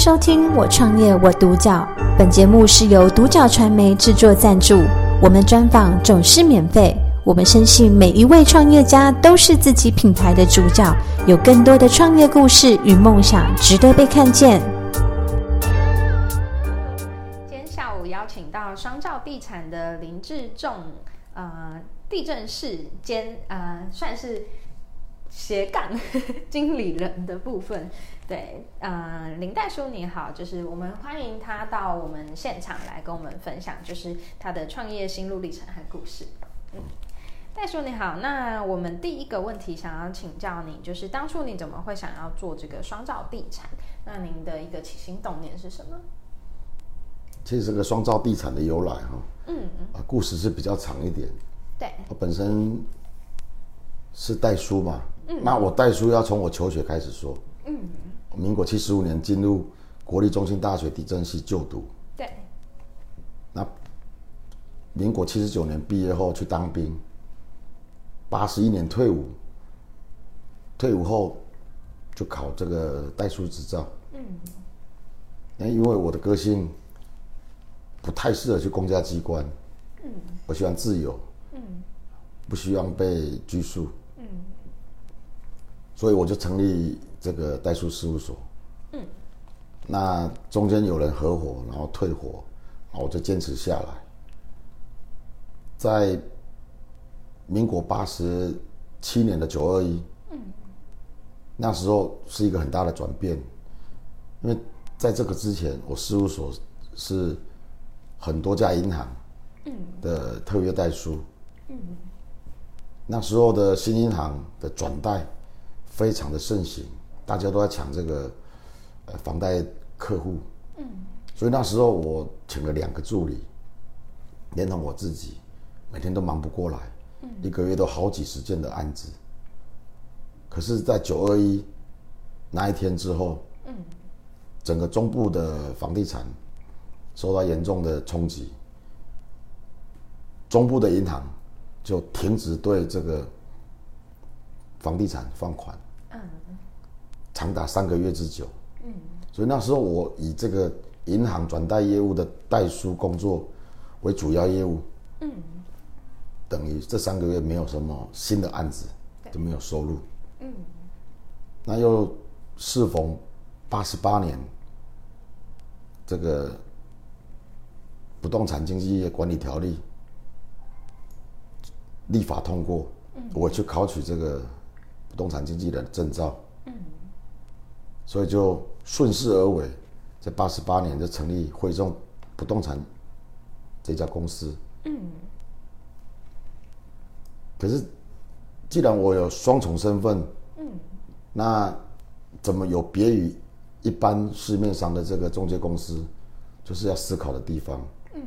收听《我创业我独角》，本节目是由独角传媒制作赞助。我们专访总是免费。我们深信每一位创业家都是自己品牌的主角，有更多的创业故事与梦想值得被看见。今天下午邀请到双兆地产的林志仲，呃，地政士兼呃，算是。斜杠 经理人的部分，对，呃，林代叔你好，就是我们欢迎他到我们现场来跟我们分享，就是他的创业心路历程和故事。嗯，代叔你好，那我们第一个问题想要请教你，就是当初你怎么会想要做这个双兆地产？那您的一个起心动念是什么？其实这个双兆地产的由来哈，嗯，啊，故事是比较长一点。对，我本身是代书嘛。那我代书要从我求学开始说。嗯，民国七十五年进入国立中心大学地震系就读。对。那民国七十九年毕业后去当兵，八十一年退伍。退伍后就考这个代书执照。嗯。那因为我的个性不太适合去公家机关。嗯。我喜欢自由。嗯。不希望被拘束。所以我就成立这个代书事务所，嗯，那中间有人合伙，然后退伙，然后我就坚持下来。在民国八十七年的九二一，嗯，那时候是一个很大的转变，因为在这个之前，我事务所是很多家银行，嗯，的特约代书，嗯，那时候的新银行的转贷。非常的盛行，大家都在抢这个，呃，房贷客户。嗯，所以那时候我请了两个助理，连同我自己，每天都忙不过来，嗯，一个月都好几十件的案子。可是，在九二一那一天之后，嗯，整个中部的房地产受到严重的冲击，中部的银行就停止对这个房地产放款。长达三个月之久，嗯，所以那时候我以这个银行转贷业务的代书工作为主要业务，嗯，等于这三个月没有什么新的案子，就没有收入，嗯，那又适逢八十八年这个不动产经纪业管理条例立法通过，我去考取这个不动产经纪人证照。所以就顺势而为，在八十八年就成立汇众不动产这家公司。嗯。可是，既然我有双重身份，嗯，那怎么有别于一般市面上的这个中介公司，就是要思考的地方。嗯。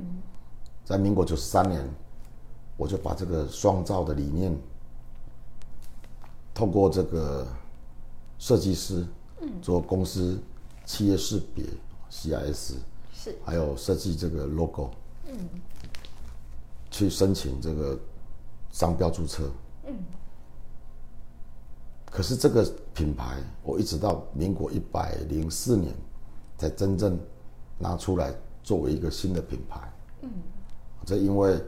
在民国九十三年，我就把这个双照的理念，透过这个设计师。做公司企业识别 CIS 是，还有设计这个 logo，嗯，去申请这个商标注册，嗯，可是这个品牌我一直到民国一百零四年才真正拿出来作为一个新的品牌，嗯，这因为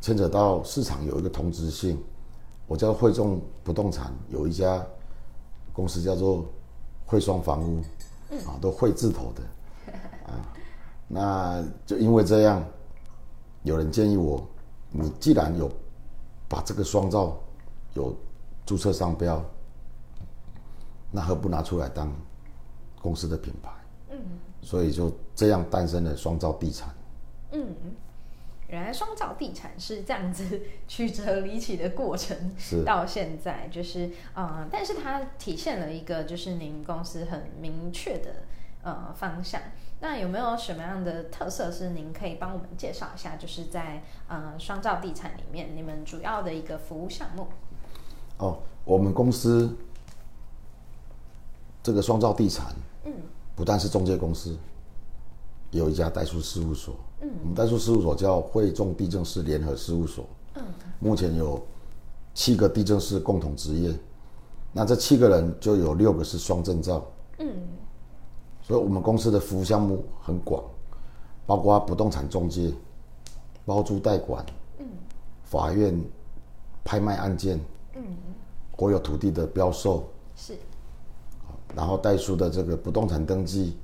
牵扯到市场有一个同质性，我叫汇众不动产有一家公司叫做。汇双房屋，啊，都汇字头的，啊，那就因为这样，有人建议我，你既然有把这个双照有注册商标，那何不拿出来当公司的品牌？嗯，所以就这样诞生了双照地产。嗯。原来双兆地产是这样子曲折离奇的过程，是到现在就是呃，但是它体现了一个就是您公司很明确的呃方向。那有没有什么样的特色是您可以帮我们介绍一下？就是在呃双兆地产里面，你们主要的一个服务项目？哦，我们公司这个双兆地产，嗯，不但是中介公司。有一家代书事务所，嗯，我们代书事务所叫惠众地政士联合事务所，嗯，目前有七个地政士共同执业，那这七个人就有六个是双证照，嗯，所以我们公司的服务项目很广，包括不动产中介、包租代管、嗯，法院拍卖案件，嗯，国有土地的标售是，然后代书的这个不动产登记、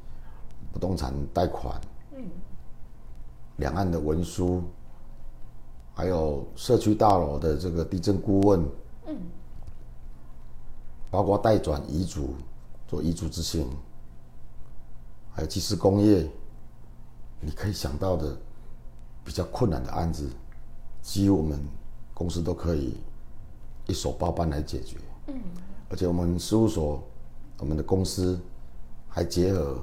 不动产贷款，嗯，两岸的文书，还有社区大楼的这个地震顾问，嗯，包括代转遗嘱、做遗嘱执行。还有技师工业，你可以想到的比较困难的案子，几乎我们公司都可以一手包办来解决。嗯，而且我们事务所，我们的公司还结合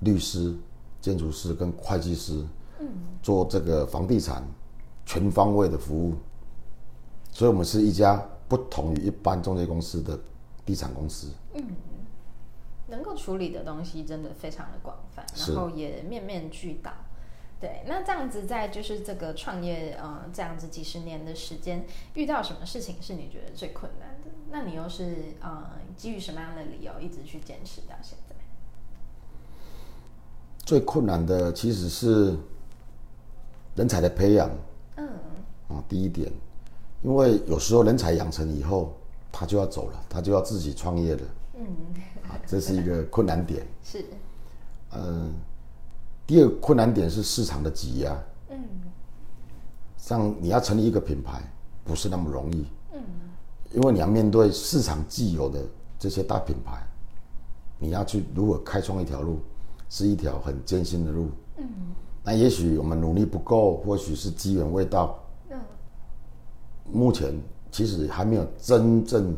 律师、建筑师跟会计师，嗯，做这个房地产全方位的服务。所以，我们是一家不同于一般中介公司的地产公司。嗯。能够处理的东西真的非常的广泛，然后也面面俱到。对，那这样子在就是这个创业，呃，这样子几十年的时间，遇到什么事情是你觉得最困难的？那你又是呃基于什么样的理由一直去坚持到现在？最困难的其实是人才的培养。嗯。啊，第一点，因为有时候人才养成以后，他就要走了，他就要自己创业了。嗯。啊，这是一个困难点。是，嗯，第二个困难点是市场的挤压。嗯，像你要成立一个品牌，不是那么容易。嗯，因为你要面对市场既有的这些大品牌，你要去如何开创一条路，是一条很艰辛的路。嗯，那也许我们努力不够，或许是机缘未到。嗯，目前其实还没有真正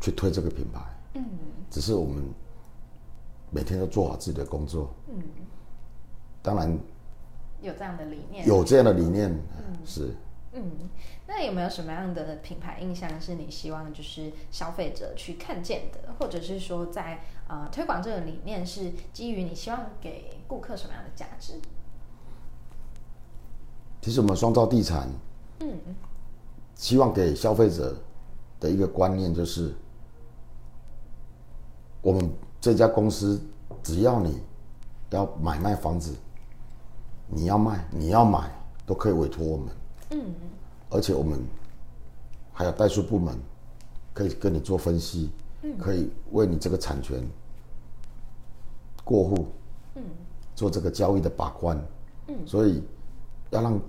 去推这个品牌。嗯。只是我们每天都做好自己的工作。嗯，当然有这样的理念，有这样的理念，嗯，是。嗯，那有没有什么样的品牌印象是你希望就是消费者去看见的，或者是说在呃推广这个理念是基于你希望给顾客什么样的价值？其实我们双兆地产，嗯，希望给消费者的一个观念就是。我们这家公司，只要你要买卖房子，你要卖，你要买，都可以委托我们。嗯。而且我们还有代数部门，可以跟你做分析，可以为你这个产权过户，嗯，做这个交易的把关。嗯。所以要让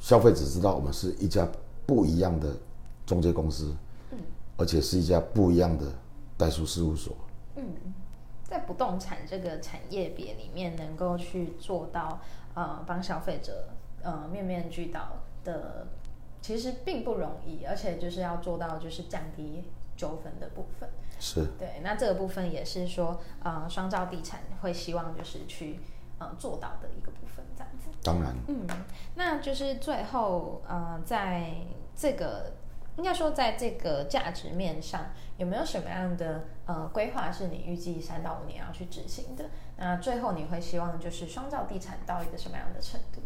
消费者知道，我们是一家不一样的中介公司，嗯，而且是一家不一样的代数事务所。嗯，在不动产这个产业别里面，能够去做到呃帮消费者呃面面俱到的，其实并不容易，而且就是要做到就是降低纠纷的部分。是对，那这个部分也是说呃双兆地产会希望就是去呃做到的一个部分，这样子。当然，嗯，那就是最后呃在这个。应该说，在这个价值面上，有没有什么样的呃规划是你预计三到五年要去执行的？那最后你会希望就是双兆地产到一个什么样的程度？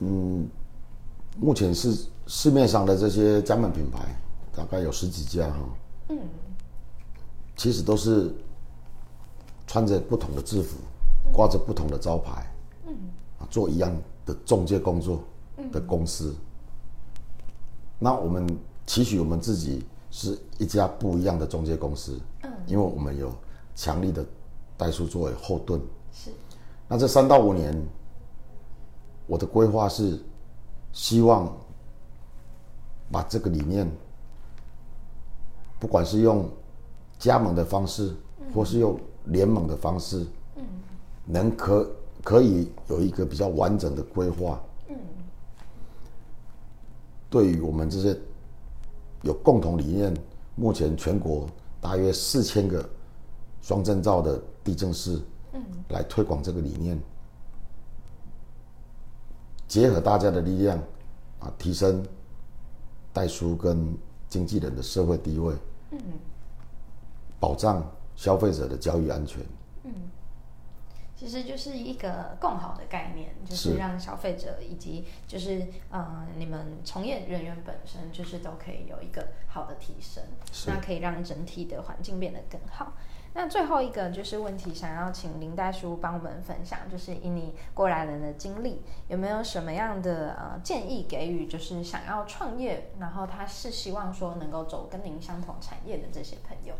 嗯，目前是市面上的这些加盟品牌，大概有十几家哈。嗯。其实都是穿着不同的制服，挂着不同的招牌，嗯，啊，做一样的中介工作的公司。嗯那我们期许我们自己是一家不一样的中介公司，嗯，因为我们有强力的代数作为后盾。是。那这三到五年，我的规划是希望把这个理念，不管是用加盟的方式，或是用联盟的方式，嗯，能可可以有一个比较完整的规划。嗯对于我们这些有共同理念，目前全国大约四千个双证照的地政师，嗯，来推广这个理念，结合大家的力量，啊，提升代书跟经纪人的社会地位，嗯，保障消费者的交易安全，嗯。其实就是一个共好的概念，就是让消费者以及就是呃你们从业人员本身，就是都可以有一个好的提升，那可以让整体的环境变得更好。那最后一个就是问题，想要请林代叔帮我们分享，就是以你过来人的经历，有没有什么样的呃建议给予，就是想要创业，然后他是希望说能够走跟您相同产业的这些朋友？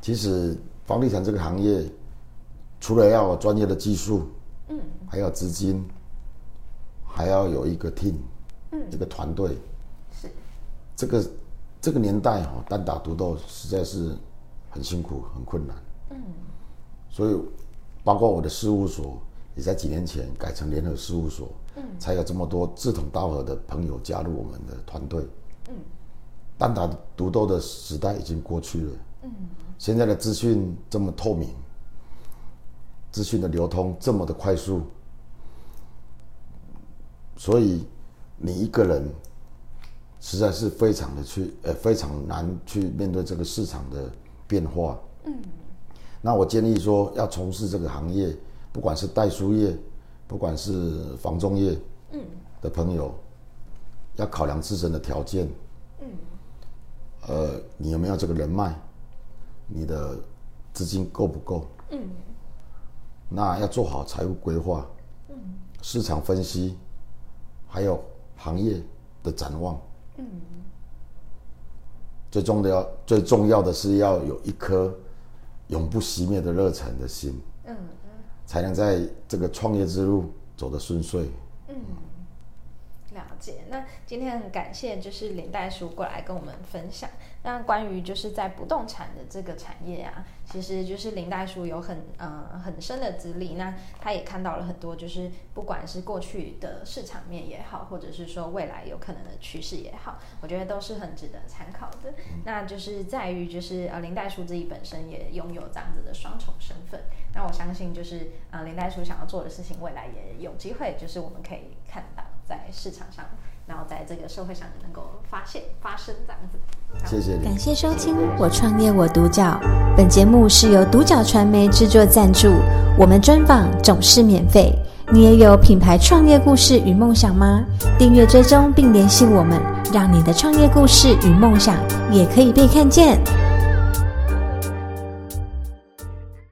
其实房地产这个行业，除了要有专业的技术，嗯，还要资金，还要有一个 team，嗯，一个团队，是这个。这个年代哈，单打独斗实在是很辛苦、很困难。嗯，所以包括我的事务所也在几年前改成联合事务所，嗯，才有这么多志同道合的朋友加入我们的团队。嗯，单打独斗的时代已经过去了。嗯，现在的资讯这么透明，资讯的流通这么的快速，所以你一个人。实在是非常的去，呃，非常难去面对这个市场的变化。嗯，那我建议说，要从事这个行业，不管是代书业，不管是房中业，嗯，的朋友，要考量自身的条件。嗯，呃，你有没有这个人脉？你的资金够不够？嗯，那要做好财务规划，嗯，市场分析，还有行业的展望。嗯，最重要、最重要的是要有一颗永不熄灭的热忱的心，嗯，才能在这个创业之路走得顺遂。嗯。了解，那今天很感谢，就是林代叔过来跟我们分享。那关于就是在不动产的这个产业啊，其实就是林代叔有很呃很深的资历，那他也看到了很多，就是不管是过去的市场面也好，或者是说未来有可能的趋势也好，我觉得都是很值得参考的。那就是在于就是呃林代叔自己本身也拥有这样子的双重身份。那我相信就是呃林代叔想要做的事情，未来也有机会，就是我们可以看到。在市场上，然后在这个社会上能够发现、发生这样子。谢谢你，感谢收听《我创业我独角》。本节目是由独角传媒制作赞助，我们专访总是免费。你也有品牌创业故事与梦想吗？订阅追踪并联系我们，让你的创业故事与梦想也可以被看见。